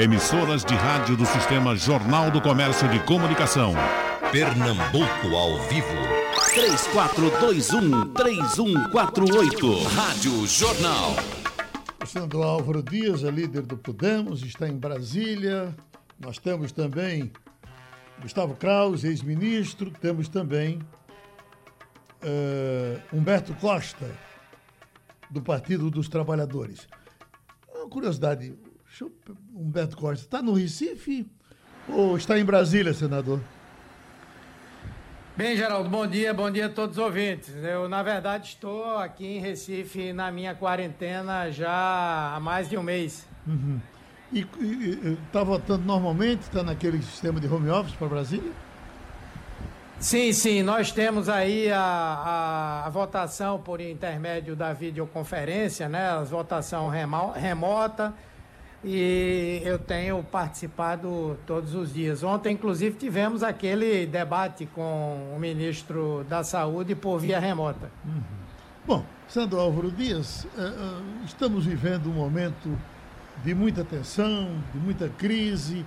Emissoras de rádio do Sistema Jornal do Comércio de Comunicação. Pernambuco ao vivo. 3421-3148. Rádio Jornal. O senador Álvaro Dias é líder do Podemos, está em Brasília. Nós temos também Gustavo Kraus, ex-ministro. Temos também uh, Humberto Costa, do Partido dos Trabalhadores. Uma curiosidade, Humberto Costa, está no Recife ou está em Brasília, senador? Bem, Geraldo, bom dia, bom dia a todos os ouvintes. Eu, na verdade, estou aqui em Recife na minha quarentena já há mais de um mês. Uhum. E está votando normalmente? Está naquele sistema de home office para Brasília? Sim, sim, nós temos aí a, a, a, votação por intermédio da videoconferência, né? A votação remo, remota e eu tenho participado todos os dias. Ontem, inclusive, tivemos aquele debate com o ministro da Saúde por via remota. Uhum. Bom, Sandro Álvaro Dias, uh, uh, estamos vivendo um momento de muita tensão, de muita crise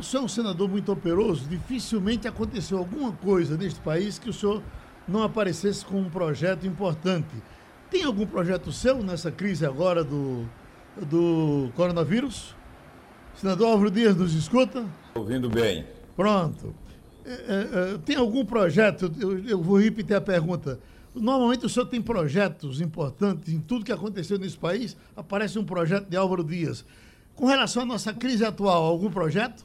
o senhor é um senador muito operoso, dificilmente aconteceu alguma coisa neste país que o senhor não aparecesse com um projeto importante. Tem algum projeto seu nessa crise agora do, do coronavírus? Senador Álvaro Dias nos escuta? Ouvindo bem. Pronto. É, é, é, tem algum projeto? Eu, eu, vou repetir a pergunta. Normalmente o senhor tem projetos importantes em tudo que aconteceu nesse país. Aparece um projeto de Álvaro Dias. Com relação à nossa crise atual, algum projeto?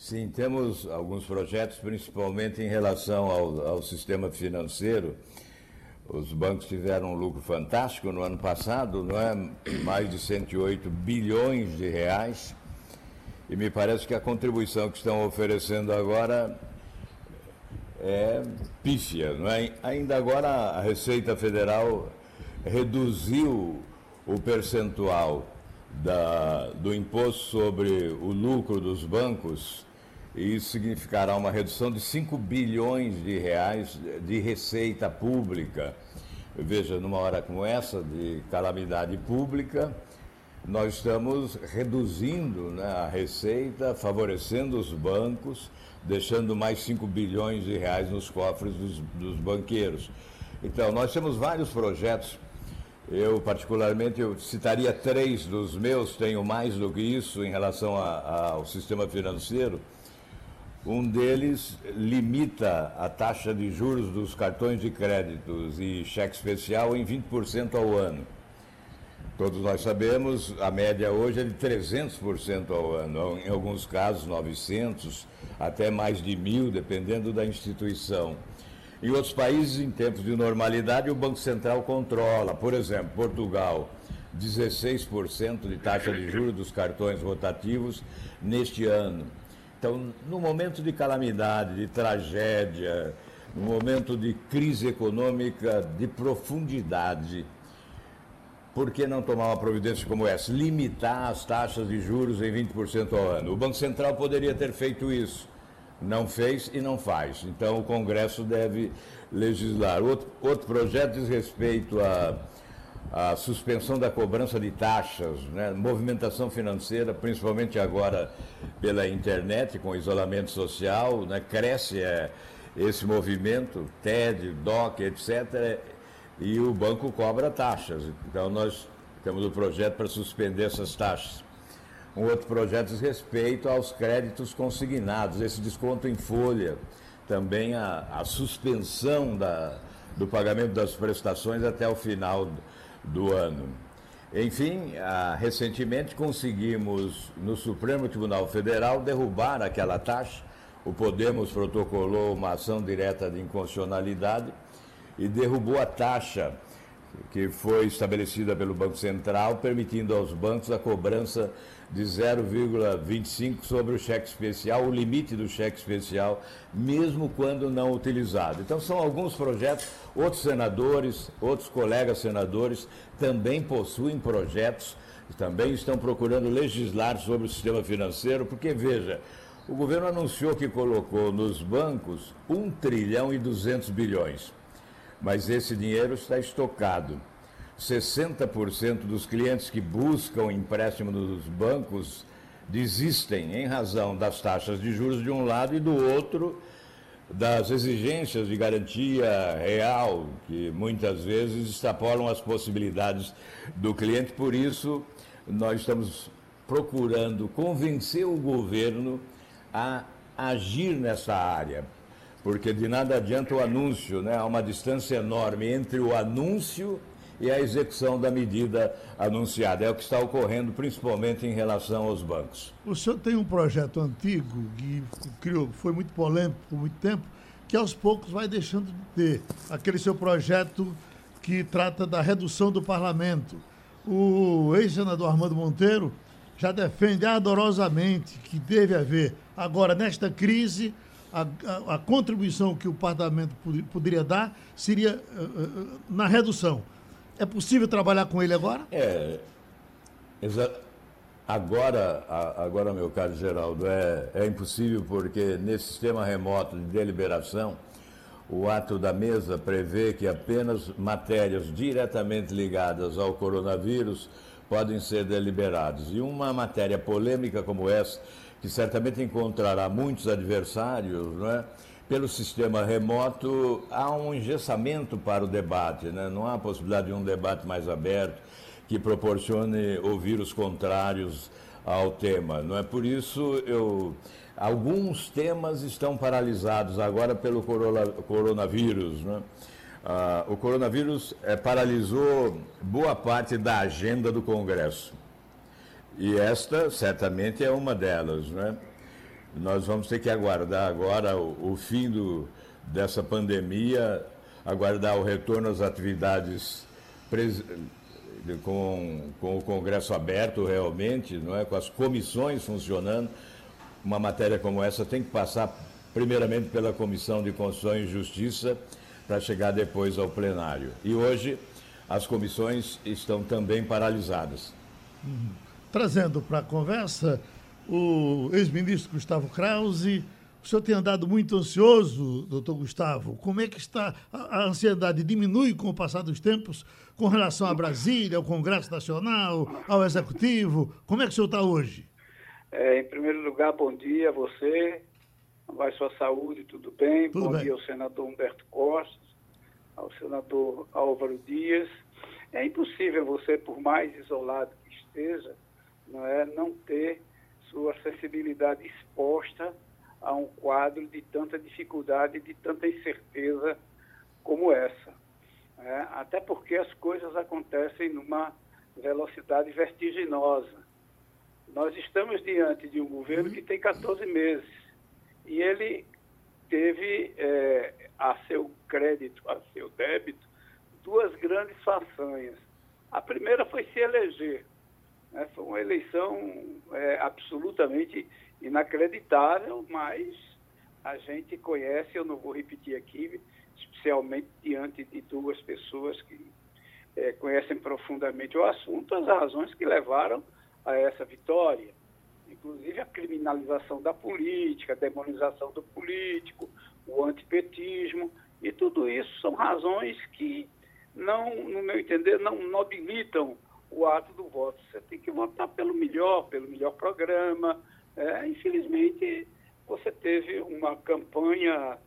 Sim, temos alguns projetos, principalmente em relação ao, ao, sistema financeiro. Os bancos tiveram um lucro fantástico no ano passado, não é? Mais de 108 bilhões de reais. E me parece que a contribuição que estão oferecendo agora é pífia, não é? Ainda agora a Receita Federal reduziu o percentual da, do imposto sobre o lucro dos bancos e isso significará uma redução de 5 bilhões de reais de receita pública. Veja, numa hora como essa, de calamidade pública, nós estamos reduzindo né, a receita, favorecendo os bancos, deixando mais 5 bilhões de reais nos cofres dos, dos banqueiros. Então, nós temos vários projetos. Eu, particularmente, eu citaria três dos meus, tenho mais do que isso em relação a, a, ao sistema financeiro um deles limita a taxa de juros dos cartões de créditos e cheque especial em 20% ao ano. Todos nós sabemos, a média hoje é de 300% ao ano, em alguns casos 900, até mais de mil, dependendo da instituição. Em outros países, em tempos de normalidade, o Banco Central controla. Por exemplo, Portugal, 16% de taxa de juros dos cartões rotativos neste ano. Então, no momento de calamidade, de tragédia, no momento de crise econômica de profundidade, por que não tomar uma providência como essa? Limitar as taxas de juros em 20% ao ano. O Banco Central poderia ter feito isso. Não fez e não faz. Então, o Congresso deve legislar. Outro, outro projeto diz respeito a a suspensão da cobrança de taxas, né? movimentação financeira, principalmente agora pela internet, com isolamento social, né? cresce é, esse movimento, TED, DOC, etc., e o banco cobra taxas. Então, nós temos o um projeto para suspender essas taxas. Um outro projeto diz respeito aos créditos consignados, esse desconto em folha, também a, a suspensão da, do pagamento das prestações até o final do ano. Enfim, ah, recentemente conseguimos no Supremo Tribunal Federal derrubar aquela taxa. O Podemos protocolou uma ação direta de inconstitucionalidade e derrubou a taxa que foi estabelecida pelo Banco Central, permitindo aos bancos a cobrança de 0,25 sobre o cheque especial, o limite do cheque especial, mesmo quando não utilizado. Então, são alguns projetos. Outros senadores, outros colegas senadores também possuem projetos, também estão procurando legislar sobre o sistema financeiro, porque, veja, o governo anunciou que colocou nos bancos 1 trilhão e 200 bilhões, mas esse dinheiro está estocado 60% dos clientes que buscam empréstimo nos bancos desistem em razão das taxas de juros de um lado e do outro das exigências de garantia real, que muitas vezes extrapolam as possibilidades do cliente. Por isso, nós estamos procurando convencer o governo a agir nessa área, porque de nada adianta o anúncio, né? há uma distância enorme entre o anúncio e a execução da medida anunciada. É o que está ocorrendo, principalmente em relação aos bancos. O senhor tem um projeto antigo que criou, foi muito polêmico por muito tempo, que aos poucos vai deixando de ter. Aquele seu projeto que trata da redução do parlamento. O ex-senador Armando Monteiro já defende ardorosamente que deve haver, agora, nesta crise, a, a, a contribuição que o parlamento pod poderia dar seria uh, uh, na redução. É possível trabalhar com ele agora? É. Agora, agora, meu caro Geraldo, é, é impossível porque nesse sistema remoto de deliberação, o ato da mesa prevê que apenas matérias diretamente ligadas ao coronavírus podem ser deliberadas. E uma matéria polêmica como essa, que certamente encontrará muitos adversários, não é? Pelo sistema remoto, há um engessamento para o debate, né? não há possibilidade de um debate mais aberto que proporcione ouvir os contrários ao tema. Não é por isso eu alguns temas estão paralisados agora pelo coronavírus, né? Ah, o coronavírus é, paralisou boa parte da agenda do Congresso. E esta certamente é uma delas, né? Nós vamos ter que aguardar agora o, o fim do, dessa pandemia, aguardar o retorno às atividades pres, com, com o Congresso aberto realmente, não é? com as comissões funcionando. Uma matéria como essa tem que passar primeiramente pela Comissão de Constituição e Justiça para chegar depois ao plenário. E hoje as comissões estão também paralisadas. Uhum. Trazendo para a conversa o ex-ministro Gustavo Krause. O senhor tem andado muito ansioso, doutor Gustavo. Como é que está? A, ansiedade diminui com o passar dos tempos com relação a Brasília, ao Congresso Nacional, ao Executivo? Como é que o senhor está hoje? É, em primeiro lugar, bom dia a você, vai sua saúde, tudo bem? Tudo bom bem. dia ao senador Humberto Costa, ao senador Álvaro Dias. É impossível você, por mais isolado que esteja, não, é, não ter sua acessibilidade exposta a um quadro de tanta dificuldade de tanta incerteza como essa. É, até porque as coisas acontecem numa velocidade vertiginosa. Nós estamos diante de um governo que tem 14 meses e ele teve é, a seu crédito, a seu débito, duas grandes façanhas. A primeira foi se eleger. Né? Foi uma eleição é, absolutamente inacreditável, mas a gente conhece, eu não vou repetir aqui, especialmente diante de duas pessoas que é, conhecem profundamente o assunto, as razões que levaram a essa vitória. Inclusive a criminalização da política, a demonização do político, o antipetismo, e tudo isso são razões que não, no meu entender, não nobilitam o ato do voto. Você tem que votar pelo melhor, pelo melhor programa. É, infelizmente, você teve uma campanha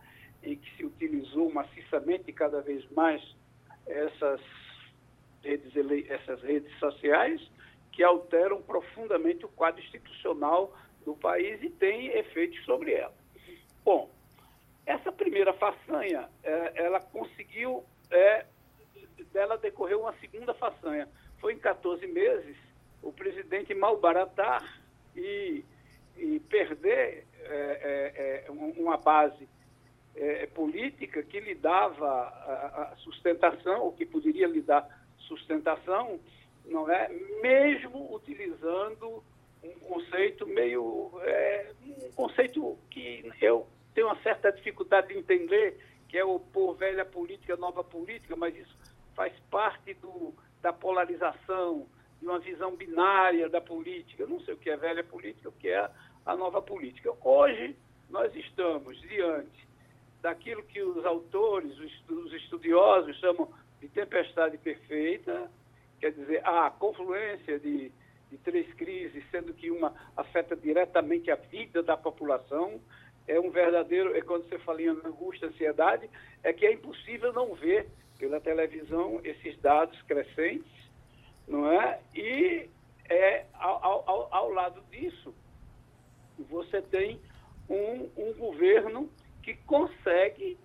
em que se utilizou maciçamente cada vez mais essas redes, essas redes sociais que alteram profundamente o quadro institucional do país e tem efeitos sobre ela. Bom, essa primeira façanha, é, ela conseguiu, é, dela decorreu uma segunda façanha, foi em 14 meses o presidente malbaratar e, e perder é, é, é uma base é, política que lhe dava a, a sustentação, ou que poderia lhe dar sustentação, não é? mesmo utilizando um conceito meio. É, um conceito que eu tenho uma certa dificuldade de entender, que é opor velha política, nova política, mas isso faz parte do, da polarização, de uma visão binária da política. Eu não sei o que é velha política, o que é a nova política. Hoje, nós estamos diante daquilo que os autores, os estudiosos chamam de tempestade perfeita, quer dizer, a confluência de, de três crises, sendo que uma afeta diretamente a vida da população, é um verdadeiro, é quando você fala em angústia, ansiedade, é que é impossível não ver pela televisão esses dados crescentes, não é? E é, ao, ao, ao lado disso, você tem um, um governo que consegue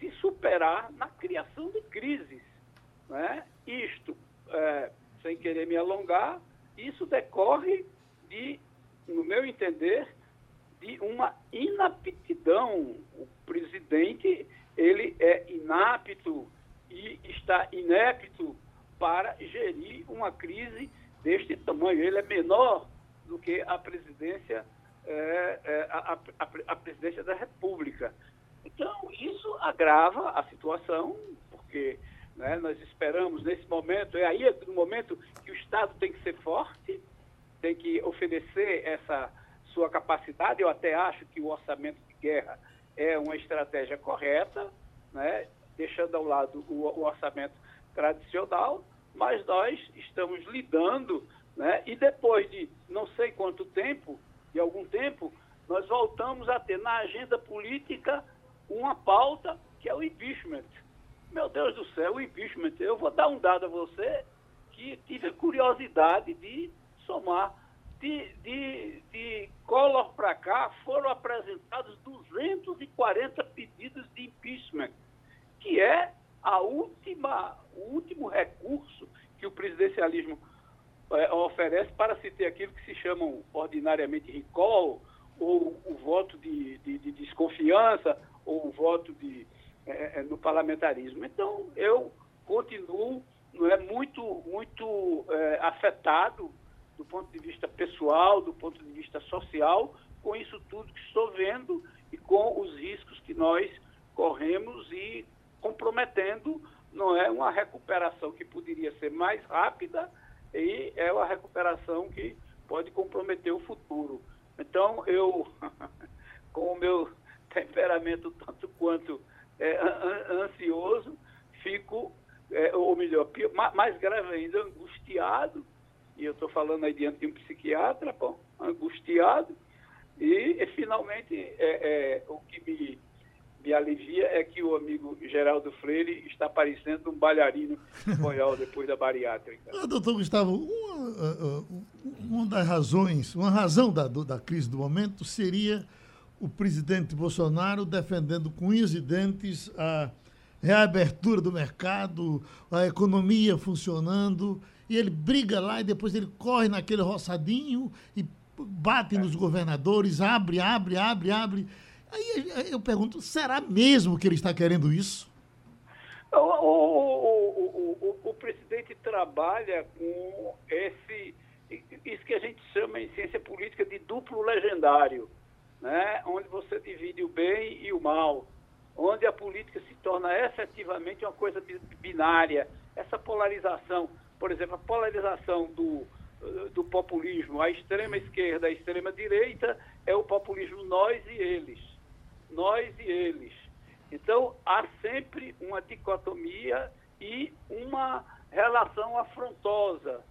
se superar na criação de crises. Né? Isto, é, sem querer me alongar, isso decorre de, no meu entender, de uma inaptidão. O presidente ele é inapto e está inepto para gerir uma crise deste tamanho. Ele é menor do que a presidência, é, é, a, a, a, presidência da República. Então, isso agrava a situação, porque né, nós esperamos nesse momento, é aí no momento que o Estado tem que ser forte, tem que oferecer essa sua capacidade. Eu até acho que o orçamento de guerra é uma estratégia correta, né, deixando ao lado o, o orçamento tradicional, mas nós estamos lidando, né, e depois de não sei quanto tempo, de algum tempo, nós voltamos a ter na agenda política uma pauta que é o impeachment. Meu Deus do céu, o impeachment. Eu vou dar um dado a você que tive curiosidade de somar. De, de, de Collor para cá foram apresentados 240 pedidos de impeachment, que é a última, o último recurso que o presidencialismo é, oferece para se ter aquilo que se chamam ordinariamente recall, ou o voto de, de, de desconfiança, ou o voto de, é, no parlamentarismo. Então, eu continuo não é, muito, muito é, afetado do ponto de vista pessoal, do ponto de vista social, com isso tudo que estou vendo e com os riscos que nós corremos e comprometendo não é uma recuperação que poderia ser mais rápida e é uma recuperação que pode comprometer o futuro. Então, eu, com o meu temperamento tanto quanto é, ansioso, fico, é, ou melhor, mais grave ainda, angustiado, e eu estou falando aí diante de um psiquiatra, bom, angustiado, e, e finalmente é, é, o me alivia é que o amigo Geraldo Freire está parecendo um bailarino espanhol depois da bariátrica. Ah, doutor Gustavo, uma, uma das razões, uma razão da, da crise do momento seria o presidente Bolsonaro defendendo com unhas e dentes a reabertura do mercado, a economia funcionando, e ele briga lá e depois ele corre naquele roçadinho e bate nos governadores, abre, abre, abre, abre. Aí eu pergunto, será mesmo que ele está querendo isso? O, o, o, o, presidente trabalha com esse, isso que a gente chama em ciência política de duplo legendário né, onde você divide o bem e o mal, onde a política se torna efetivamente uma coisa binária. Essa polarização, por exemplo, a polarização do, do populismo, a extrema esquerda, a extrema direita, é o populismo nós e eles. Nós e eles. Então, há sempre uma dicotomia e uma relação afrontosa,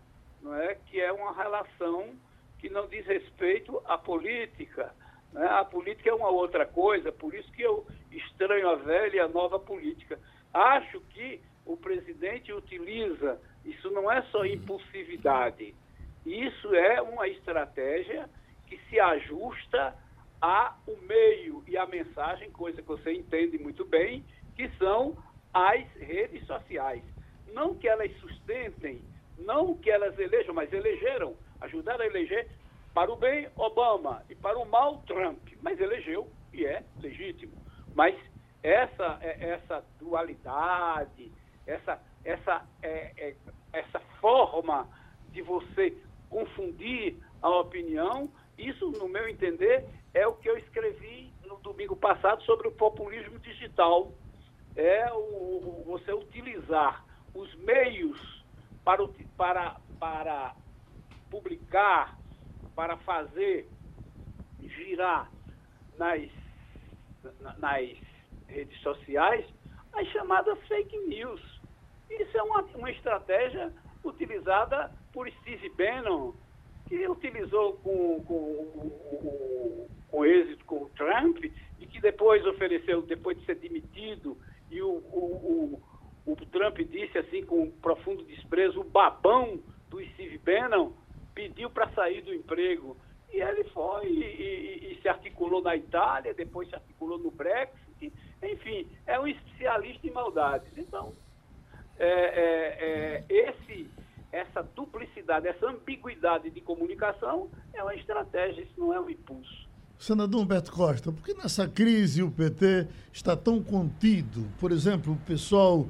não é? que é uma relação que não diz respeito à política, né? A política é uma outra coisa, por isso que eu estranho a velha e a nova política. Acho que o presidente utiliza, isso não é só impulsividade, isso é uma estratégia que se ajusta ao meio e à mensagem, coisa que você entende muito bem, que são as redes sociais. Não que elas sustentem, não que elas elejam, mas elegeram, ajudaram a eleger para o bem, Obama, e para o mal, Trump. Mas elegeu e é legítimo. Mas essa, é, essa dualidade, essa, essa, é, é, essa forma de você confundir a opinião, isso, no meu entender, é o que eu escrevi no domingo passado sobre o populismo digital. É o, você utilizar os meios para, para, para publicar para fazer girar nas, nas redes sociais as chamadas fake news. Isso é uma, uma estratégia utilizada por Steve Bannon, que utilizou com, com, com êxito com o Trump e que depois ofereceu, depois de ser demitido, e o, o, o, o Trump disse assim com profundo desprezo, o babão do Steve Bannon pediu para sair do emprego. E ele foi e, e, e, se articulou na Itália, depois se articulou no Brexit. Enfim, é um especialista em maldades. Então, é, é, é, esse, essa duplicidade, essa ambiguidade de comunicação é uma estratégia, isso não é um impulso. Senador Humberto Costa, por que nessa crise o PT está tão contido? Por exemplo, o pessoal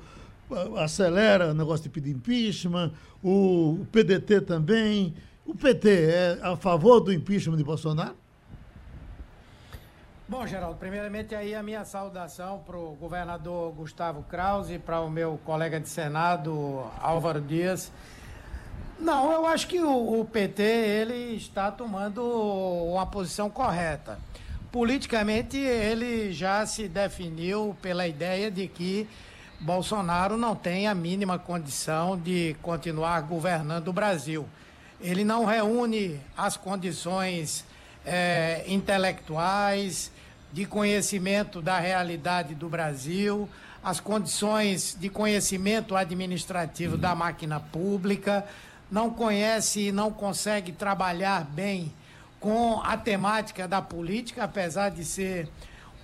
ah, acelera o negócio de pedir impeachment, o PDT também. O PT é a favor do impeachment de Bolsonaro? Bom, Geraldo, primeiramente aí a minha saudação para o governador Gustavo Krause para o meu colega de Senado, Álvaro Dias. Não, eu acho que o, o, PT ele está tomando uma posição correta. Politicamente, ele já se definiu pela ideia de que Bolsonaro não tem a mínima condição de continuar governando o Brasil ele não reúne as condições é, intelectuais, de conhecimento da realidade do Brasil, as condições de conhecimento administrativo da máquina pública, não conhece e não consegue trabalhar bem com a temática da política, apesar de ser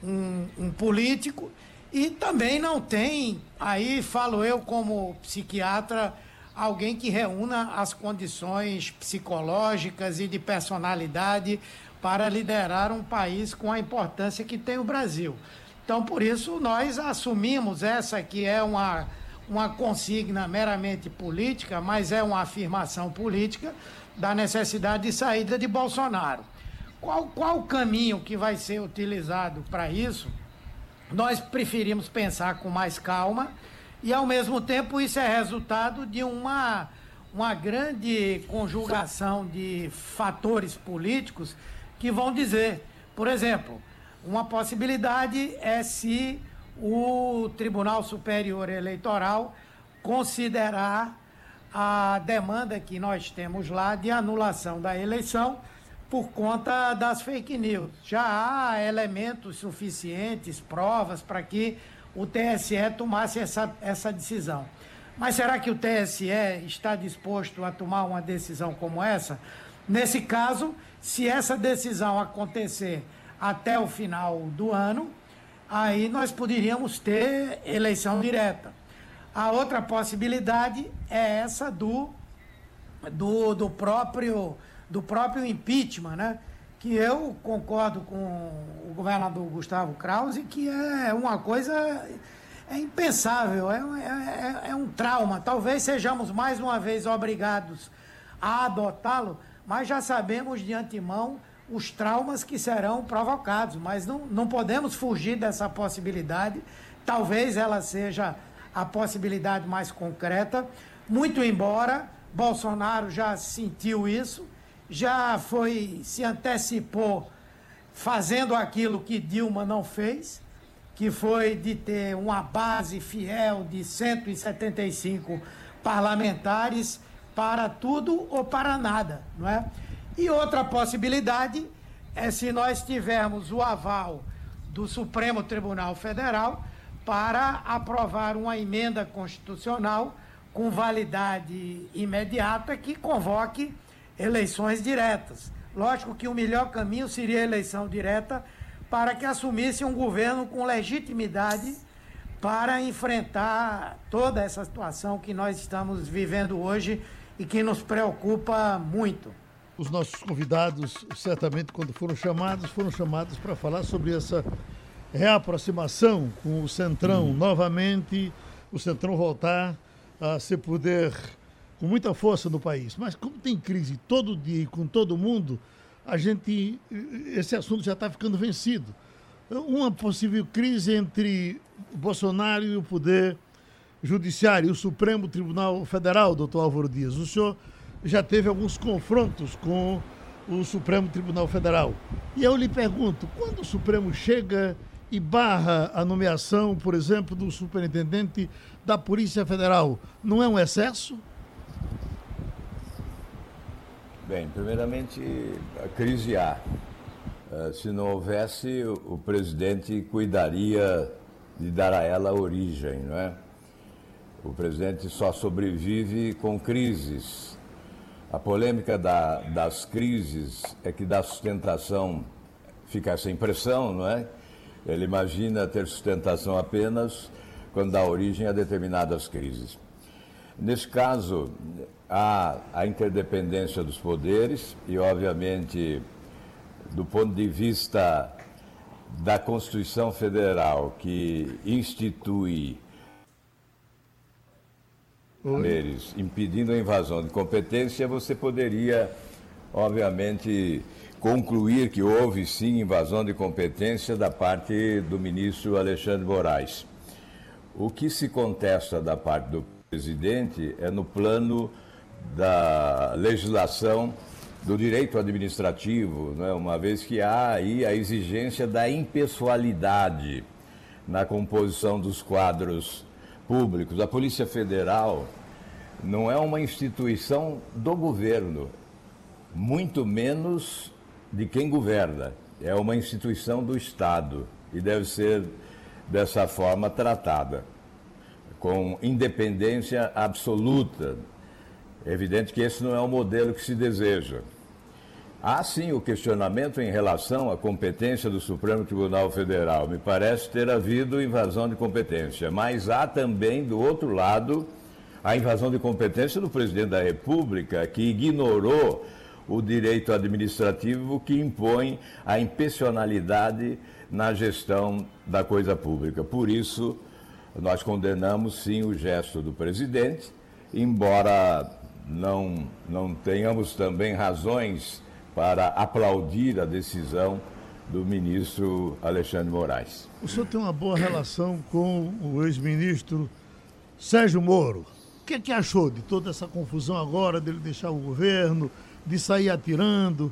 um, um político, e também não tem, aí falo eu como psiquiatra, alguém que reúna as condições psicológicas e de personalidade para liderar um país com a importância que tem o Brasil. Então, por isso, nós assumimos essa que é uma, uma consigna meramente política, mas é uma afirmação política da necessidade de saída de Bolsonaro. Qual, qual o caminho que vai ser utilizado para isso? Nós preferimos pensar com mais calma e, ao mesmo tempo, isso é resultado de uma, uma grande conjugação de fatores políticos que vão dizer, por exemplo, uma possibilidade é se o Tribunal Superior Eleitoral considerar a demanda que nós temos lá de anulação da eleição por conta das fake news. Já há elementos suficientes, provas para que o TSE tomasse essa, essa decisão. Mas será que o TSE está disposto a tomar uma decisão como essa? Nesse caso, se essa decisão acontecer até o final do ano, aí nós poderíamos ter eleição direta. A outra possibilidade é essa do, do, do, próprio, do próprio impeachment, né? que eu concordo com o governador Gustavo Krause, que é uma coisa é impensável, é, é, é, é um trauma. Talvez sejamos mais uma vez obrigados a adotá-lo, mas já sabemos de antemão os traumas que serão provocados, mas não, não podemos fugir dessa possibilidade. Talvez ela seja a possibilidade mais concreta, muito embora Bolsonaro já sentiu isso já foi, se antecipou fazendo aquilo que Dilma não fez, que foi de ter uma base fiel de 175 parlamentares para tudo ou para nada, não é? E outra possibilidade é se nós tivermos o aval do Supremo Tribunal Federal para aprovar uma emenda constitucional com validade imediata que convoque eleições diretas. Lógico que o melhor caminho seria a eleição direta para que assumisse um governo com legitimidade para enfrentar toda essa situação que nós estamos vivendo hoje e que nos preocupa muito. Os nossos convidados, certamente, quando foram chamados, foram chamados para falar sobre essa reaproximação com o Centrão, hum. novamente, o Centrão voltar a se poder com muita força no país. Mas como tem crise todo dia e com todo mundo, a gente esse assunto já está ficando vencido. Uma possível crise entre Bolsonaro e o poder judiciário, o Supremo Tribunal Federal, doutor Álvaro Dias. O senhor já teve alguns confrontos com o Supremo Tribunal Federal. E eu lhe pergunto, quando o Supremo chega e barra a nomeação, por exemplo, do superintendente da Polícia Federal, não é um excesso? Bem, primeiramente, a crise há. Uh, se não houvesse, o presidente cuidaria de dar a ela origem, não é? O presidente só sobrevive com crises. A polêmica da, das crises é que dá sustentação, fica essa impressão, não é? Ele imagina ter sustentação apenas quando dá origem a determinadas crises. Nesse caso, há a interdependência dos poderes e, obviamente, do ponto de vista da Constituição Federal, que institui poderes impedindo a invasão de competência, você poderia, obviamente, concluir que houve sim invasão de competência da parte do ministro Alexandre Moraes. O que se contesta da parte do presidente é no plano da legislação do direito administrativo, né? uma vez que há aí a exigência da impessoalidade na composição dos quadros públicos. A Polícia Federal não é uma instituição do governo, muito menos de quem governa. É uma instituição do Estado e deve ser dessa forma tratada, com independência absoluta é evidente que esse não é o modelo que se deseja. Há sim o questionamento em relação à competência do Supremo Tribunal Federal. Me parece ter havido invasão de competência, mas há também, do outro lado, a invasão de competência do presidente da República, que ignorou o direito administrativo que impõe a impessionalidade na gestão da coisa pública. Por isso, nós condenamos sim o gesto do presidente, embora não, não tenhamos também razões para aplaudir a decisão do ministro Alexandre Moraes. O senhor tem uma boa relação com o ex-ministro Sérgio Moro. Que, é que achou de toda essa confusão agora, dele deixar o governo, de sair atirando?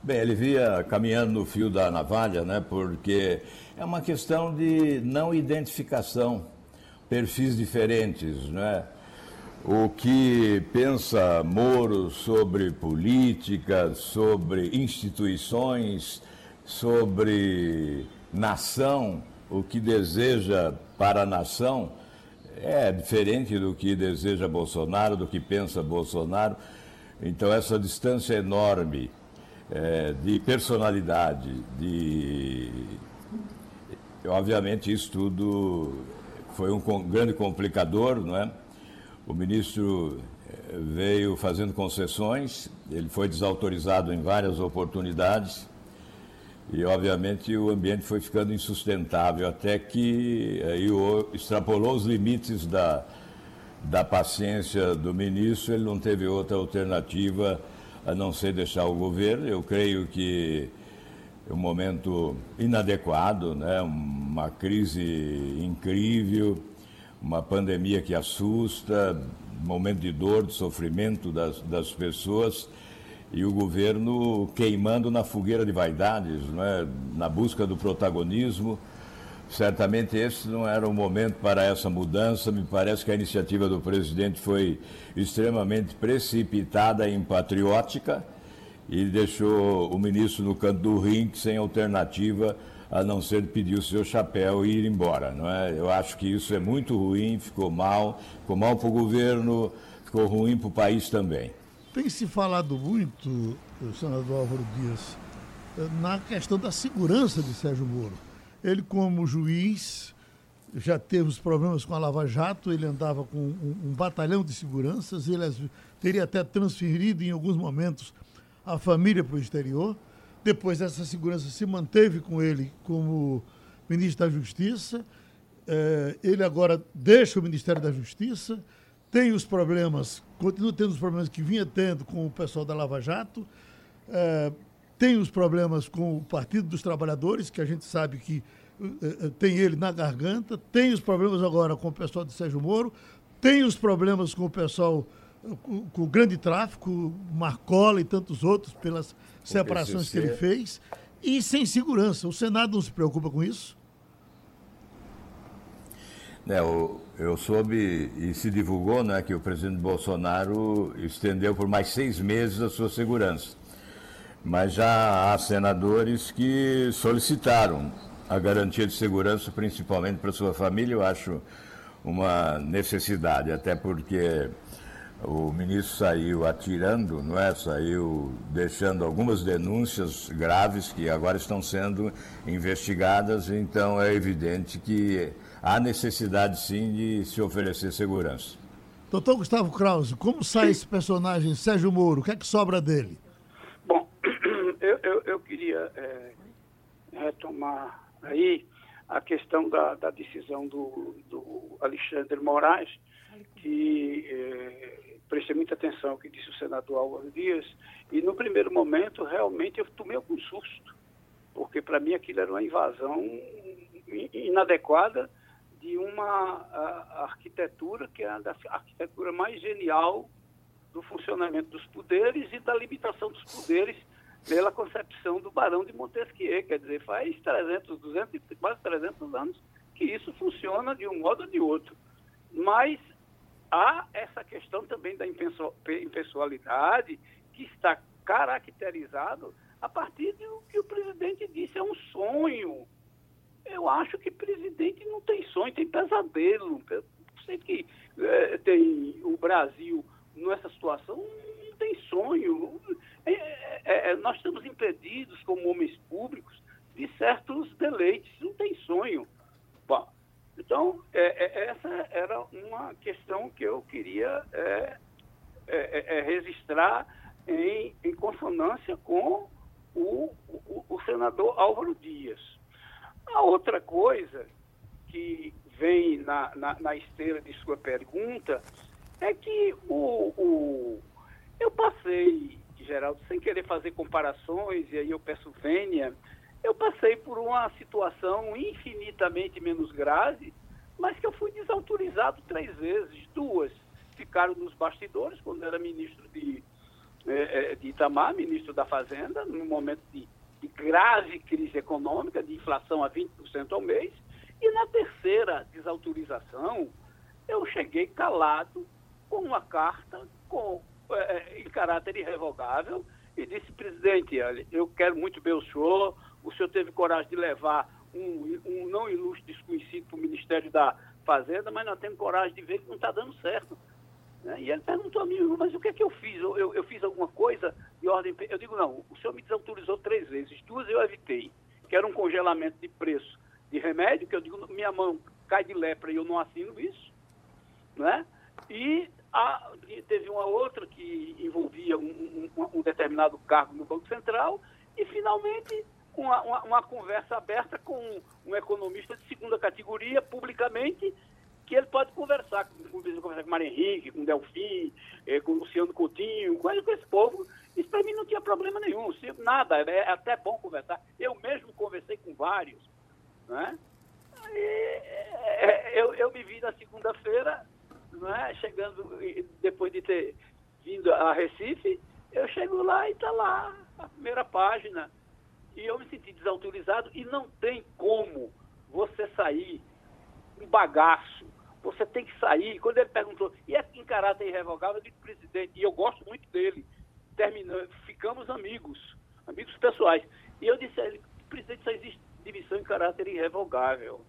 Bem, ele via caminhando no fio da navalha, né? Porque é uma questão de não identificação perfis diferentes, né? O que pensa Moro sobre política, sobre instituições, sobre nação, o que deseja para a nação, é diferente do que deseja Bolsonaro, do que pensa Bolsonaro. Então, essa distância enorme é, de personalidade, de. Obviamente, isso tudo foi um grande complicador, não é? O ministro eh, veio fazendo concessões, ele foi desautorizado em várias oportunidades e, obviamente, o ambiente foi ficando insustentável até que aí, extrapolou os limites da, da paciência do ministro, ele não teve outra alternativa a não ser deixar o governo. Eu creio que é um momento inadequado, né? uma crise incrível, uma pandemia que assusta, momento de dor, de sofrimento das, das pessoas e o governo queimando na fogueira de vaidades, né? na busca do protagonismo. Certamente esse não era o momento para essa mudança. Me parece que a iniciativa do presidente foi extremamente precipitada e patriótica e deixou o ministro no canto do ringue sem alternativa a não ser pedir o seu chapéu e ir embora. Não é? Eu acho que isso é muito ruim, ficou mal, ficou mal para o governo, ficou ruim para o país também. Tem se falado muito, senador Álvaro Dias, na questão da segurança de Sérgio Moro. Ele, como juiz, já teve os problemas com a Lava Jato, ele andava com um, um batalhão de seguranças, ele teria até transferido em alguns momentos a família para o exterior. Depois, essa segurança se manteve com ele como ministro da Justiça. É, ele agora deixa o Ministério da Justiça, tem os problemas, continua tendo os problemas que vinha tendo com o pessoal da Lava Jato, é, tem os problemas com o Partido dos Trabalhadores, que a gente sabe que é, tem ele na garganta, tem os problemas agora com o pessoal de Sérgio Moro, tem os problemas com o pessoal com, com o grande tráfico, Marcola e tantos outros, pelas separações que ele fez, e sem segurança. O Senado não se preocupa com isso? É, o, eu soube e se divulgou né, que o presidente Bolsonaro estendeu por mais seis meses a sua segurança. Mas já há senadores que solicitaram a garantia de segurança, principalmente para sua família, eu acho uma necessidade, até porque o ministro saiu atirando, não é? Saiu deixando algumas denúncias graves que agora estão sendo investigadas, então é evidente que há necessidade sim de se oferecer segurança. Doutor Gustavo Krause, como sai esse personagem Sérgio Moro? O que é que sobra dele? Bom, eu, eu, eu queria é, retomar aí a questão da, da decisão do, do, Alexandre Moraes, que é, prestei muita atenção ao que disse o senador Álvaro Dias, e no primeiro momento realmente eu tomei algum susto, porque para mim aquilo era uma invasão inadequada de uma arquitetura que é a arquitetura mais genial do funcionamento dos poderes e da limitação dos poderes pela concepção do Barão de Montesquieu. Quer dizer, faz 300, 200, quase 300 anos que isso funciona de um modo ou de outro. Mas há essa questão também da impessoalidade que está caracterizado a partir do que o presidente disse, é um sonho eu acho que presidente não tem sonho, tem pesadelo. Sei que é, tem o Brasil nessa situação, não tem sonho. É, é, é, nós estamos impedidos, como homens públicos, de certos deleites, não tem sonho. Bom, então, é, é, essa era uma questão que eu queria registrar em, em consonância com o, o, o senador Álvaro Dias. A outra coisa que vem na, na, na esteira de sua pergunta é que o, o, eu passei, Geraldo, sem querer fazer comparações, e aí eu peço vênia, eu passei por uma situação infinitamente menos grave, mas que eu fui desautorizado três vezes. Duas ficaram nos bastidores, quando era ministro de, eh, eh, de Itamar, ministro da Fazenda, no momento de de grave crise econômica, de inflação a 20% ao mês, e na terceira desautorização, eu cheguei calado com uma carta com, é, em caráter irrevogável e disse, presidente, eu quero muito ver o senhor, o senhor teve coragem de levar um, um não ilustre desconhecido para o Ministério da Fazenda, mas não temos coragem de ver que não está dando certo. Né? E ele perguntou a mim, mas o que é que eu fiz? Eu, eu, eu, fiz alguma coisa de ordem. Eu digo, não, o senhor me desautorizou três vezes, duas eu evitei, que era um congelamento de preço de remédio, que eu digo, minha mão cai de lepra e eu não assino isso. Né? E a, teve uma outra que envolvia um, um, um, determinado cargo no Banco Central, e finalmente uma, uma, uma conversa aberta com um economista de segunda categoria, publicamente, que ele pode conversar com, conversar com Mário Henrique, com Delfim, eh, com Luciano Coutinho, com, com esse povo. Isso para mim não tinha problema nenhum, nada, é até bom conversar. Eu mesmo conversei com vários. Né? E, é, eu, eu me vi na segunda-feira, né, chegando, depois de ter vindo a Recife, eu chego lá e está lá, a primeira página. E eu me senti desautorizado e não tem como você sair um bagaço você tem que sair. Quando ele perguntou, e é em caráter irrevogável, eu disse, presidente, e eu gosto muito dele. Terminando, ficamos amigos, amigos pessoais. E eu disse a ele, presidente, só existe demissão em caráter irrevogável.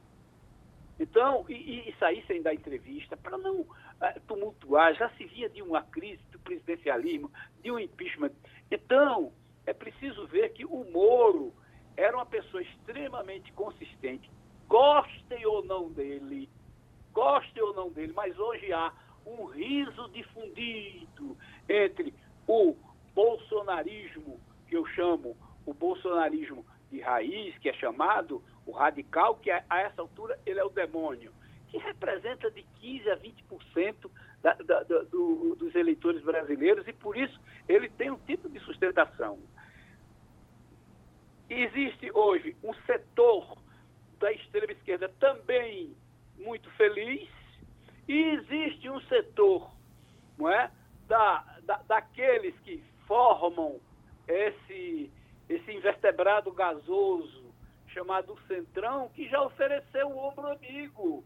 Então, e, e sair sem dar entrevista, para não é, tumultuar, já se via de uma crise do presidencialismo, de um impeachment. Então, é preciso ver que o Moro era uma pessoa extremamente consistente, gostem ou não dele, goste ou não dele, mas hoje há um riso difundido entre o bolsonarismo, que eu chamo o bolsonarismo de raiz, que é chamado o radical, que a essa altura ele é o demônio, que representa de 15% a 20% da, da, da, do, dos eleitores brasileiros e por isso ele tem um tipo de sustentação. Existe hoje um setor da extrema esquerda também muito feliz e existe um setor não é, da, da, daqueles que formam esse, esse invertebrado gasoso chamado Centrão, que já ofereceu o ombro amigo.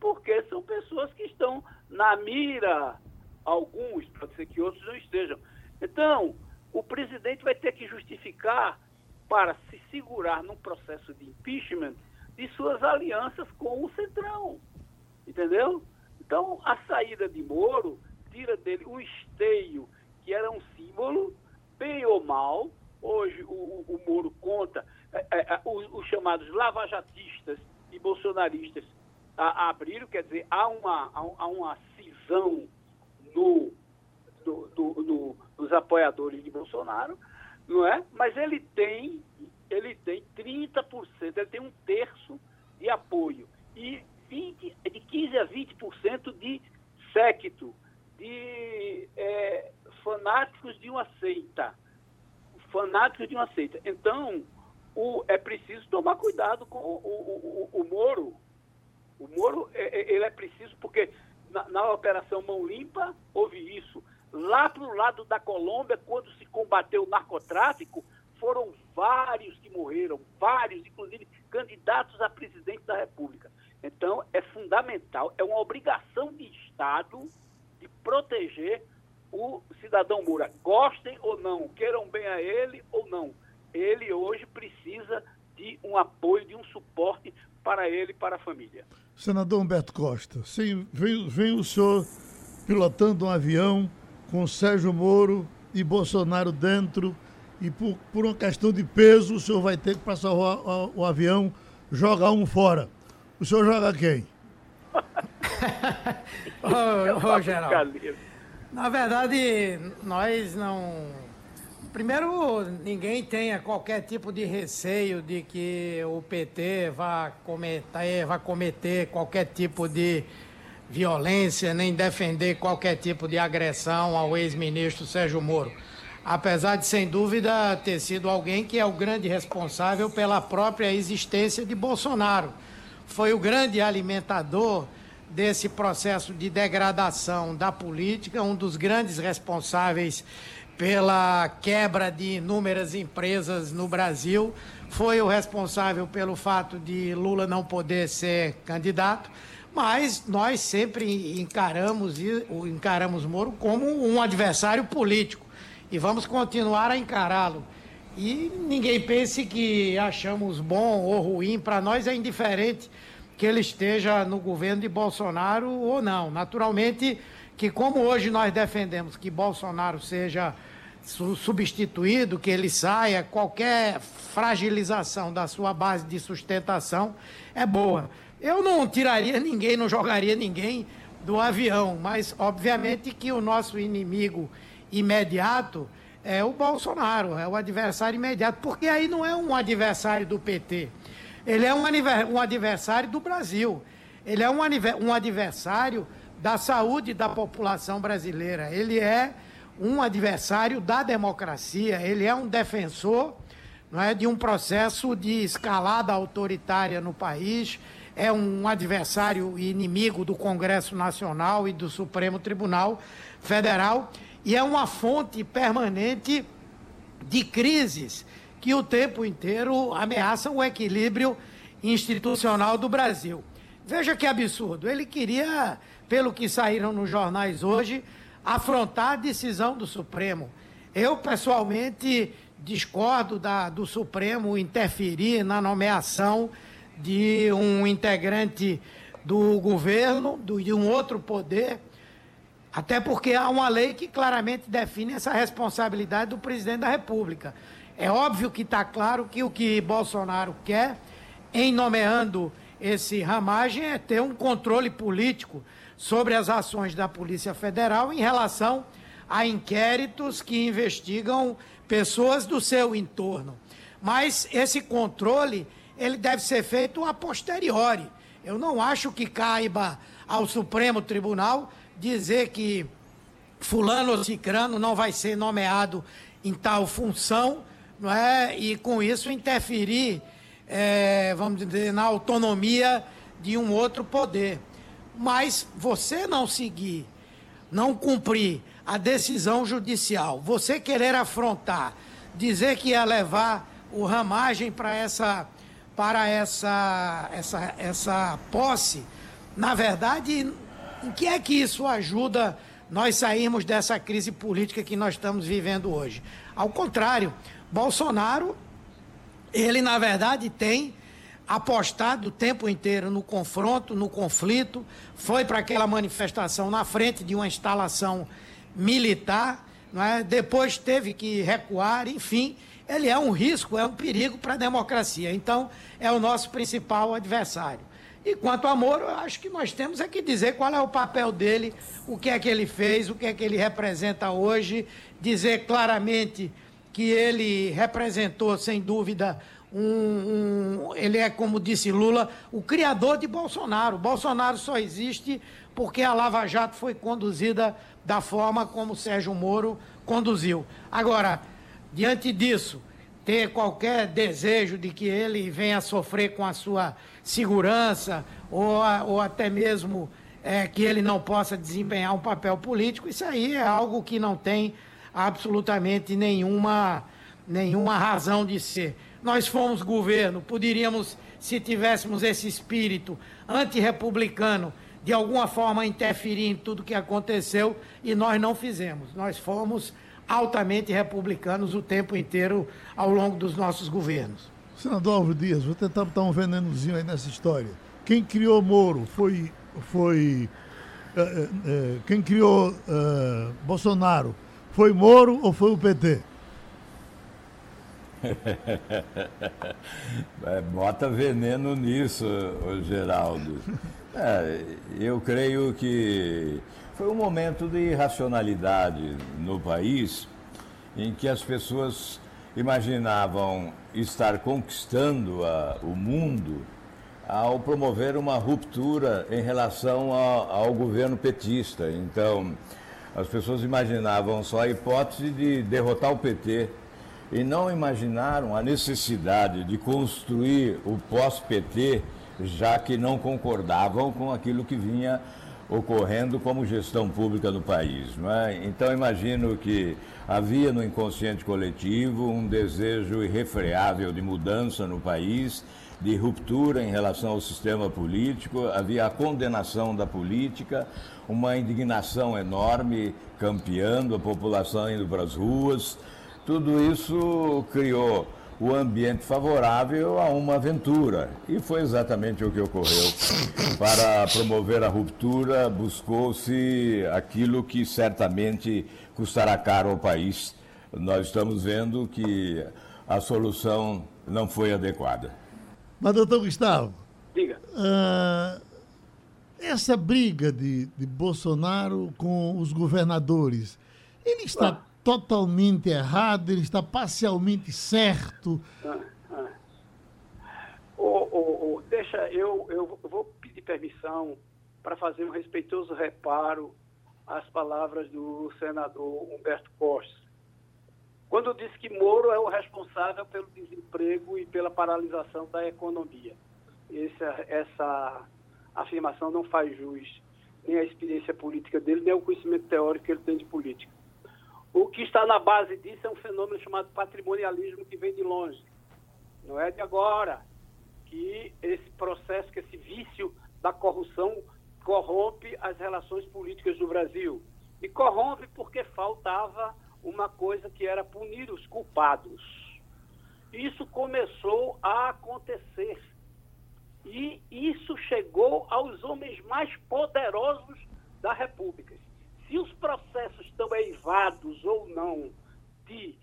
porque são pessoas que estão na mira, alguns, pode ser que outros não estejam. Então, o presidente vai ter que justificar para se segurar num processo de impeachment de suas alianças com o Centrão. Entendeu? Então, a saída de Moro tira dele o esteio, que era um símbolo, bem ou mal. Hoje, o, o Moro conta, é, é, é os, os, chamados lavajatistas e bolsonaristas a, a abriram, quer dizer, há uma, há, uma cisão no, no, no, nos apoiadores de Bolsonaro, não é? Mas ele tem, ele tem 30%, ele tem um terço de apoio. E 20, de 15 a 20% de séquito, de é, fanáticos de uma seita. Fanáticos de uma seita. Então, o, é preciso tomar cuidado com o, o, o, o Moro. O Moro, é, é, ele é preciso, porque na, na Operação Mão Limpa houve isso. Lá para o lado da Colômbia, quando se combateu o narcotráfico, foram vários que morreram, vários, inclusive candidatos a presidente da República. Então, é fundamental, é uma obrigação de Estado de proteger o cidadão Moura. Gostem ou não, queiram bem a ele ou não. Ele hoje precisa de um apoio, de um suporte para ele e para a família. Senador Humberto Costa, sim, vem, vem o senhor pilotando um avião com Sérgio Moro e Bolsonaro dentro e por, por uma questão de peso o senhor vai ter que passar o, o, o avião, jogar um fora. O senhor joga quem? ô, ô, Geraldo, na verdade, nós não. Primeiro, ninguém tenha qualquer tipo de receio de que o PT vá cometer, vá cometer qualquer tipo de violência, nem defender qualquer tipo de agressão ao ex-ministro Sérgio Moro. Apesar de, sem dúvida, ter sido alguém que é o grande responsável pela própria existência de Bolsonaro. Foi o grande alimentador desse processo de degradação da política, um dos grandes responsáveis pela quebra de inúmeras empresas no Brasil, foi o responsável pelo fato de Lula não poder ser candidato, mas nós sempre encaramos encaramos Moro como um adversário político e vamos continuar a encará-lo. E ninguém pense que achamos bom ou ruim, para nós é indiferente que ele esteja no governo de Bolsonaro ou não. Naturalmente que como hoje nós defendemos que Bolsonaro seja substituído, que ele saia, qualquer fragilização da sua base de sustentação é boa. Eu não tiraria ninguém, não jogaria ninguém do avião, mas obviamente que o nosso inimigo imediato é o Bolsonaro, é o adversário imediato, porque aí não é um adversário do PT, ele é um, adversário do Brasil, ele é um, um adversário da saúde da população brasileira, ele é um adversário da democracia, ele é um defensor não é, de um processo de escalada autoritária no país, é um adversário e inimigo do Congresso Nacional e do Supremo Tribunal Federal e é uma fonte permanente de crises que o tempo inteiro ameaçam o equilíbrio institucional do Brasil. Veja que absurdo. Ele queria, pelo que saíram nos jornais hoje, afrontar a decisão do Supremo. Eu, pessoalmente, discordo da, do Supremo interferir na nomeação de um integrante do governo, do, de um outro poder, até porque há uma lei que claramente define essa responsabilidade do presidente da República. É óbvio que está claro que o que Bolsonaro quer, em nomeando esse ramagem, é ter um controle político sobre as ações da Polícia Federal em relação a inquéritos que investigam pessoas do seu entorno. Mas esse controle, ele deve ser feito a posteriori. Eu não acho que caiba ao Supremo Tribunal dizer que fulano ou cicrano não vai ser nomeado em tal função, não é? E com isso interferir, é, vamos dizer, na autonomia de um outro poder. Mas você não seguir, não cumprir a decisão judicial, você querer afrontar, dizer que ia levar o ramagem para essa para essa, essa, essa posse, na verdade, em que é que isso ajuda nós sairmos dessa crise política que nós estamos vivendo hoje? Ao contrário, Bolsonaro, ele na verdade tem apostado o tempo inteiro no confronto, no conflito, foi para aquela manifestação na frente de uma instalação militar, é? depois teve que recuar, enfim, ele é um risco, é um perigo para a democracia. Então, é o nosso principal adversário. E quanto a Moro, eu acho que nós temos é que dizer qual é o papel dele, o que é que ele fez, o que é que ele representa hoje, dizer claramente que ele representou, sem dúvida, um, um, ele é, como disse Lula, o criador de Bolsonaro. Bolsonaro só existe porque a Lava Jato foi conduzida da forma como Sérgio Moro conduziu. Agora, diante disso, ter qualquer desejo de que ele venha sofrer com a sua segurança ou, ou até mesmo é, que ele não possa desempenhar um papel político, isso aí é algo que não tem absolutamente nenhuma, nenhuma razão de ser. Nós fomos governo, poderíamos, se tivéssemos esse espírito antirrepublicano, de alguma forma interferir em tudo que aconteceu e nós não fizemos. Nós fomos altamente republicanos o tempo inteiro ao longo dos nossos governos. Senador Álvaro Dias, vou tentar botar um venenozinho aí nessa história. Quem criou Moro foi. foi é, é, quem criou é, Bolsonaro foi Moro ou foi o PT? Bota veneno nisso, Geraldo. É, eu creio que foi um momento de racionalidade no país em que as pessoas imaginavam estar conquistando a, o mundo ao promover uma ruptura em relação a, ao governo petista. Então, as pessoas imaginavam só a hipótese de derrotar o PT e não imaginaram a necessidade de construir o pós-PT, já que não concordavam com aquilo que vinha ocorrendo como gestão pública do país. Não é? Então, imagino que havia no inconsciente coletivo um desejo irrefreável de mudança no país, de ruptura em relação ao sistema político, havia a condenação da política, uma indignação enorme campeando, a população indo para as ruas. Tudo isso criou o ambiente favorável a uma aventura. E foi exatamente o que ocorreu. Para promover a ruptura, buscou-se aquilo que certamente custará caro ao país. Nós estamos vendo que a solução não foi adequada. Mas, doutor Gustavo. Diga. Uh, essa briga de, de Bolsonaro com os governadores, ele está ah totalmente errado, ele está parcialmente certo. Ah, ah. Oh, oh, oh, deixa, eu, eu vou pedir permissão para fazer um respeitoso reparo às palavras do senador Humberto Costa. Quando disse que Moro é o responsável pelo desemprego e pela paralisação da economia. Essa, essa afirmação não faz jus nem à experiência política dele, nem ao conhecimento teórico que ele tem de política. O que está na base disso é um fenômeno chamado patrimonialismo que vem de longe. Não é de agora que esse processo, que esse vício da corrupção corrompe as relações políticas do Brasil. E corrompe porque faltava uma coisa que era punir os culpados. Isso começou a acontecer. E isso chegou aos homens mais poderosos da República se os processos estão eivados ou não de,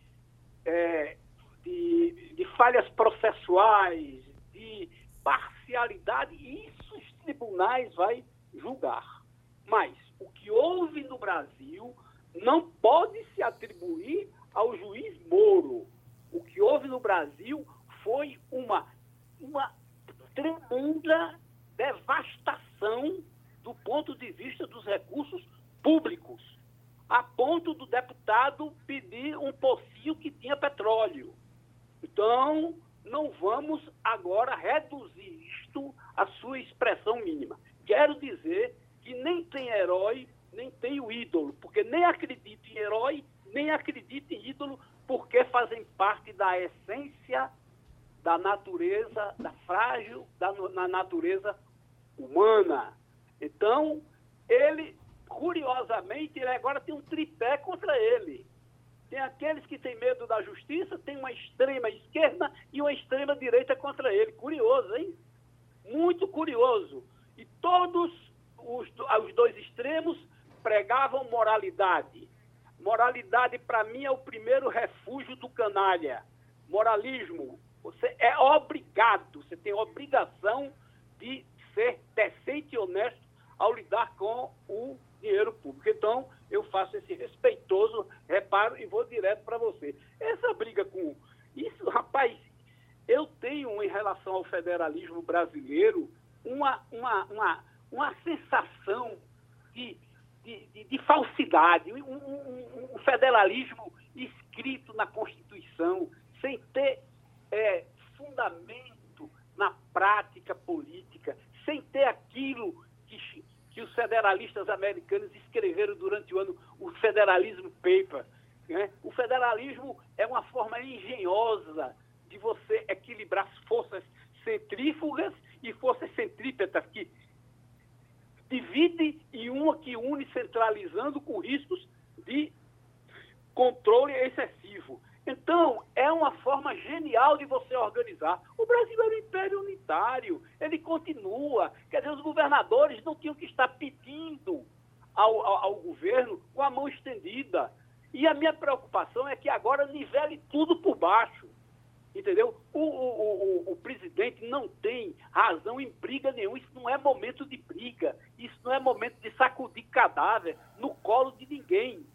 é, de, de, falhas processuais, de parcialidade, isso os tribunais vai julgar. Mas o que houve no Brasil não pode se atribuir ao juiz Moro. O que houve no Brasil foi uma, uma tremenda devastação do ponto de vista dos recursos públicos, a ponto do deputado pedir um pocinho que tinha petróleo. Então, não vamos agora reduzir isto à sua expressão mínima. Quero dizer que nem tem herói, nem tem o ídolo, porque nem acredito em herói, nem acredito em ídolo, porque fazem parte da essência da natureza, da frágil, da na natureza humana. Então, ele, curiosamente, ele agora tem um tripé contra ele. Tem aqueles que têm medo da justiça, tem uma extrema esquerda e uma extrema direita contra ele. Curioso, hein? Muito curioso. E todos os, os dois extremos pregavam moralidade. Moralidade, para mim, é o primeiro refúgio do canalha. Moralismo. Você é obrigado, você tem obrigação de ser decente e honesto ao lidar com o dinheiro público. Então, eu faço esse respeitoso reparo e vou direto para você. Essa briga com. Isso, rapaz, eu tenho em relação ao federalismo brasileiro uma, uma, uma, uma sensação de, de, de, de falsidade, um, um, um, federalismo escrito na Constituição, sem ter é, fundamento na prática política, sem ter aquilo que os federalistas americanos escreveram durante o ano o Federalismo Paper. Né? O federalismo é uma forma engenhosa de você equilibrar as forças centrífugas e forças centrípetas que divide e uma que une centralizando com riscos de controle excessivo. Então, é uma forma genial de você organizar. O Brasil era um império unitário, ele continua. Quer dizer, os governadores não tinham que estar pedindo ao, ao, ao governo com a mão estendida. E a minha preocupação é que agora nivele tudo por baixo. Entendeu? O, o, o, o, presidente não tem razão em briga nenhuma. Isso não é momento de briga. Isso não é momento de sacudir cadáver no colo de ninguém.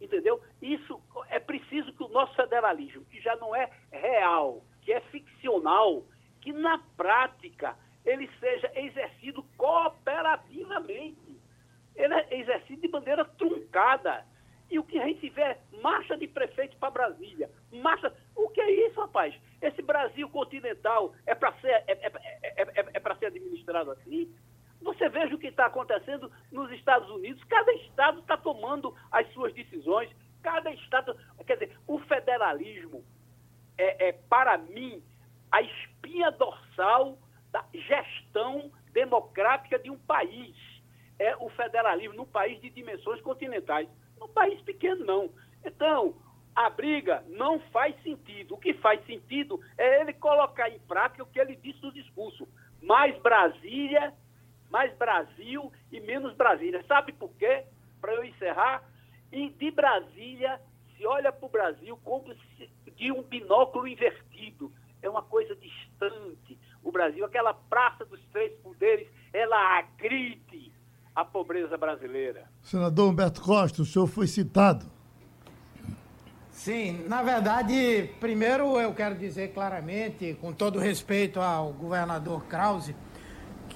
Entendeu? Isso é preciso que o nosso federalismo, que já não é real, que é ficcional, que na prática ele seja exercido cooperativamente. Ele é exercido de maneira truncada. E o que a gente vê é marcha de prefeito para Brasília. Marcha. O que é isso, rapaz? Esse Brasil continental é para ser, é, é, é, é, é ser administrado assim? Você veja o que está acontecendo nos Estados Unidos. Cada estado está tomando as suas decisões. Cada estado. Quer dizer, o federalismo é, é para mim, a espinha dorsal da gestão democrática de um país. É o federalismo num país de dimensões continentais. Num país pequeno, não. Então, a briga não faz sentido. O que faz sentido é ele colocar em prática o que ele disse no discurso. Mais Brasília mais Brasil e menos Brasília. Sabe por quê? Para eu encerrar, e de Brasília se olha para o Brasil como de um binóculo invertido. É uma coisa distante. O Brasil, aquela praça dos três poderes, ela agride a pobreza brasileira. Senador Humberto Costa, o senhor foi citado. Sim, na verdade, primeiro eu quero dizer claramente, com todo respeito ao governador Krause,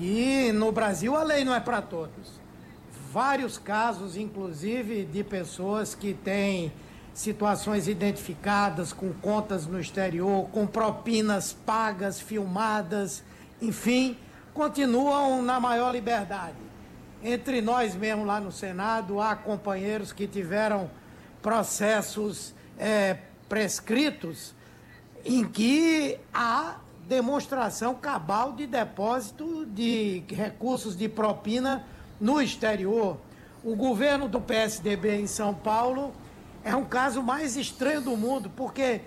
que no Brasil a lei não é para todos. Vários casos, inclusive, de pessoas que têm situações identificadas com contas no exterior, com propinas pagas, filmadas, enfim, continuam na maior liberdade. Entre nós mesmo lá no Senado, há companheiros que tiveram processos é, prescritos em que há demonstração cabal de depósito de recursos de propina no exterior. O governo do PSDB em São Paulo é um caso mais estranho do mundo, porque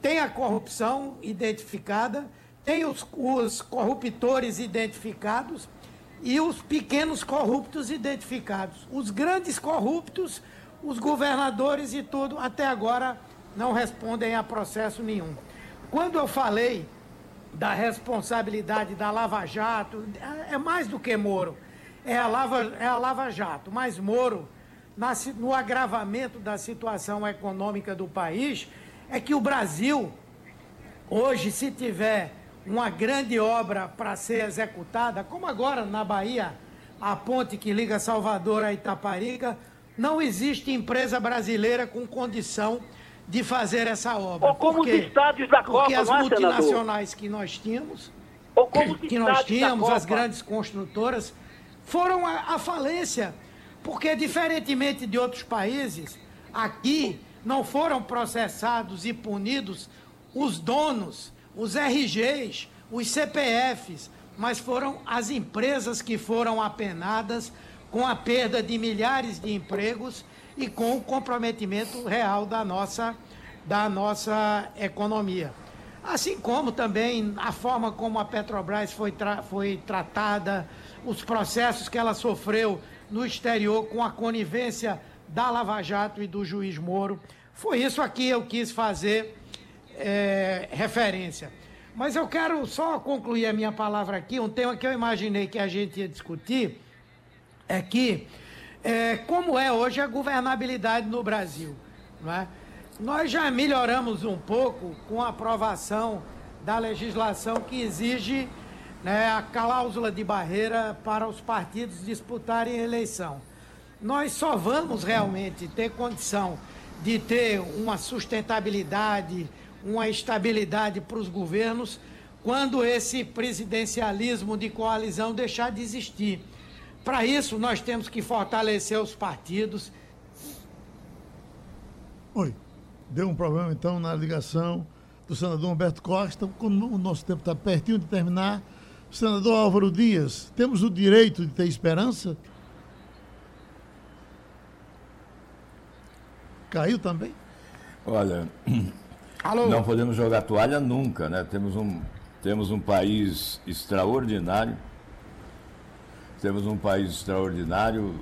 tem a corrupção identificada, tem os, os corruptores identificados e os pequenos corruptos identificados. Os grandes corruptos, os governadores e tudo, até agora não respondem a processo nenhum. Quando eu falei da responsabilidade da Lava Jato, é mais do que Moro, é a Lava, é a Lava Jato, mas Moro, na, no agravamento da situação econômica do país, é que o Brasil, hoje, se tiver uma grande obra para ser executada, como agora na Bahia, a ponte que liga Salvador a Itaparica, não existe empresa brasileira com condição de fazer essa obra. Ou como porque, os estádios da Copa, Porque as é, multinacionais senador? que nós tínhamos, Ou como que nós tínhamos, as grandes construtoras, foram à falência. Porque, diferentemente de outros países, aqui não foram processados e punidos os donos, os RGs, os CPFs. mas foram as empresas que foram apenadas com a perda de milhares de empregos e com o comprometimento real da nossa, da nossa economia. Assim como também a forma como a Petrobras foi, tra foi tratada, os processos que ela sofreu no exterior com a conivência da Lava Jato e do juiz Moro. Foi isso aqui eu quis fazer é, referência. Mas eu quero só concluir a minha palavra aqui, um tema que eu imaginei que a gente ia discutir, é que é, como é hoje a governabilidade no Brasil. Não é? Nós já melhoramos um pouco com a aprovação da legislação que exige né, a cláusula de barreira para os partidos disputarem eleição. Nós só vamos realmente ter condição de ter uma sustentabilidade, uma estabilidade para os governos quando esse presidencialismo de coalizão deixar de existir. Para isso, nós temos que fortalecer os partidos. Oi, deu um problema então na ligação do senador Humberto Costa. Como o nosso tempo está pertinho de terminar, senador Álvaro Dias, temos o direito de ter esperança? Caiu também? Olha, Alô? não podemos jogar toalha nunca, né? Temos um, temos um país extraordinário temos um país extraordinário,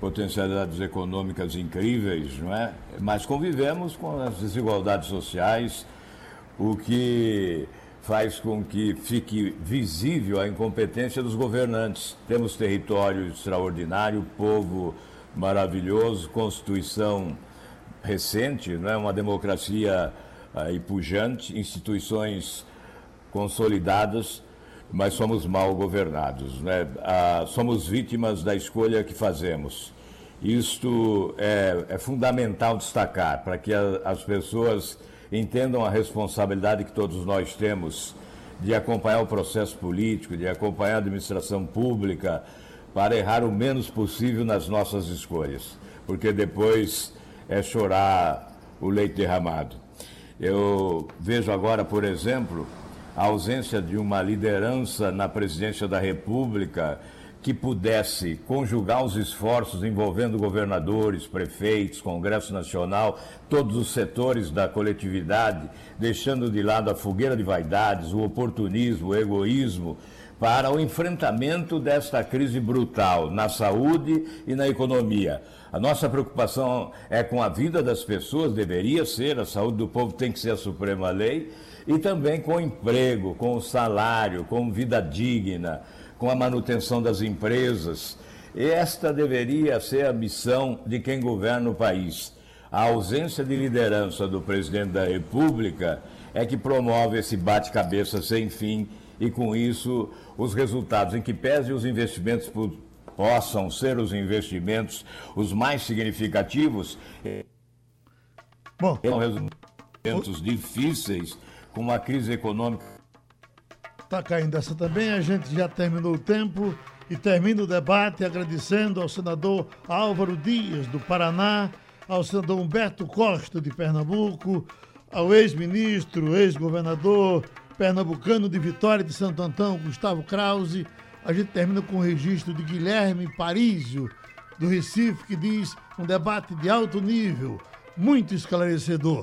potencialidades econômicas incríveis, não é? Mas convivemos com as desigualdades sociais, o que faz com que fique visível a incompetência dos governantes. Temos território extraordinário, povo maravilhoso, constituição recente, não é uma democracia aí pujante, instituições consolidadas mas somos mal governados. Né? Ah, somos vítimas da escolha que fazemos. Isto é, é fundamental destacar para que a, as pessoas entendam a responsabilidade que todos nós temos de acompanhar o processo político, de acompanhar a administração pública, para errar o menos possível nas nossas escolhas, porque depois é chorar o leite derramado. Eu vejo agora, por exemplo, a ausência de uma liderança na presidência da República que pudesse conjugar os esforços envolvendo governadores, prefeitos, Congresso Nacional, todos os setores da coletividade, deixando de lado a fogueira de vaidades, o oportunismo, o egoísmo, para o enfrentamento desta crise brutal na saúde e na economia. A nossa preocupação é com a vida das pessoas, deveria ser, a saúde do povo tem que ser a suprema lei e também com emprego, com o salário, com vida digna, com a manutenção das empresas. Esta deveria ser a missão de quem governa o país. A ausência de liderança do presidente da República é que promove esse bate-cabeça sem fim e, com isso, os resultados, em que pese os investimentos possam ser os investimentos os mais significativos, Bom, são resultados difíceis com uma crise econômica. Está caindo essa também, a gente já terminou o tempo e termina o debate agradecendo ao senador Álvaro Dias, do Paraná, ao senador Humberto Costa, de Pernambuco, ao ex-ministro, ex-governador pernambucano de Vitória de Santo Antão, Gustavo Krause. A gente termina com o registro de Guilherme Parísio, do Recife, que diz um debate de alto nível, muito esclarecedor.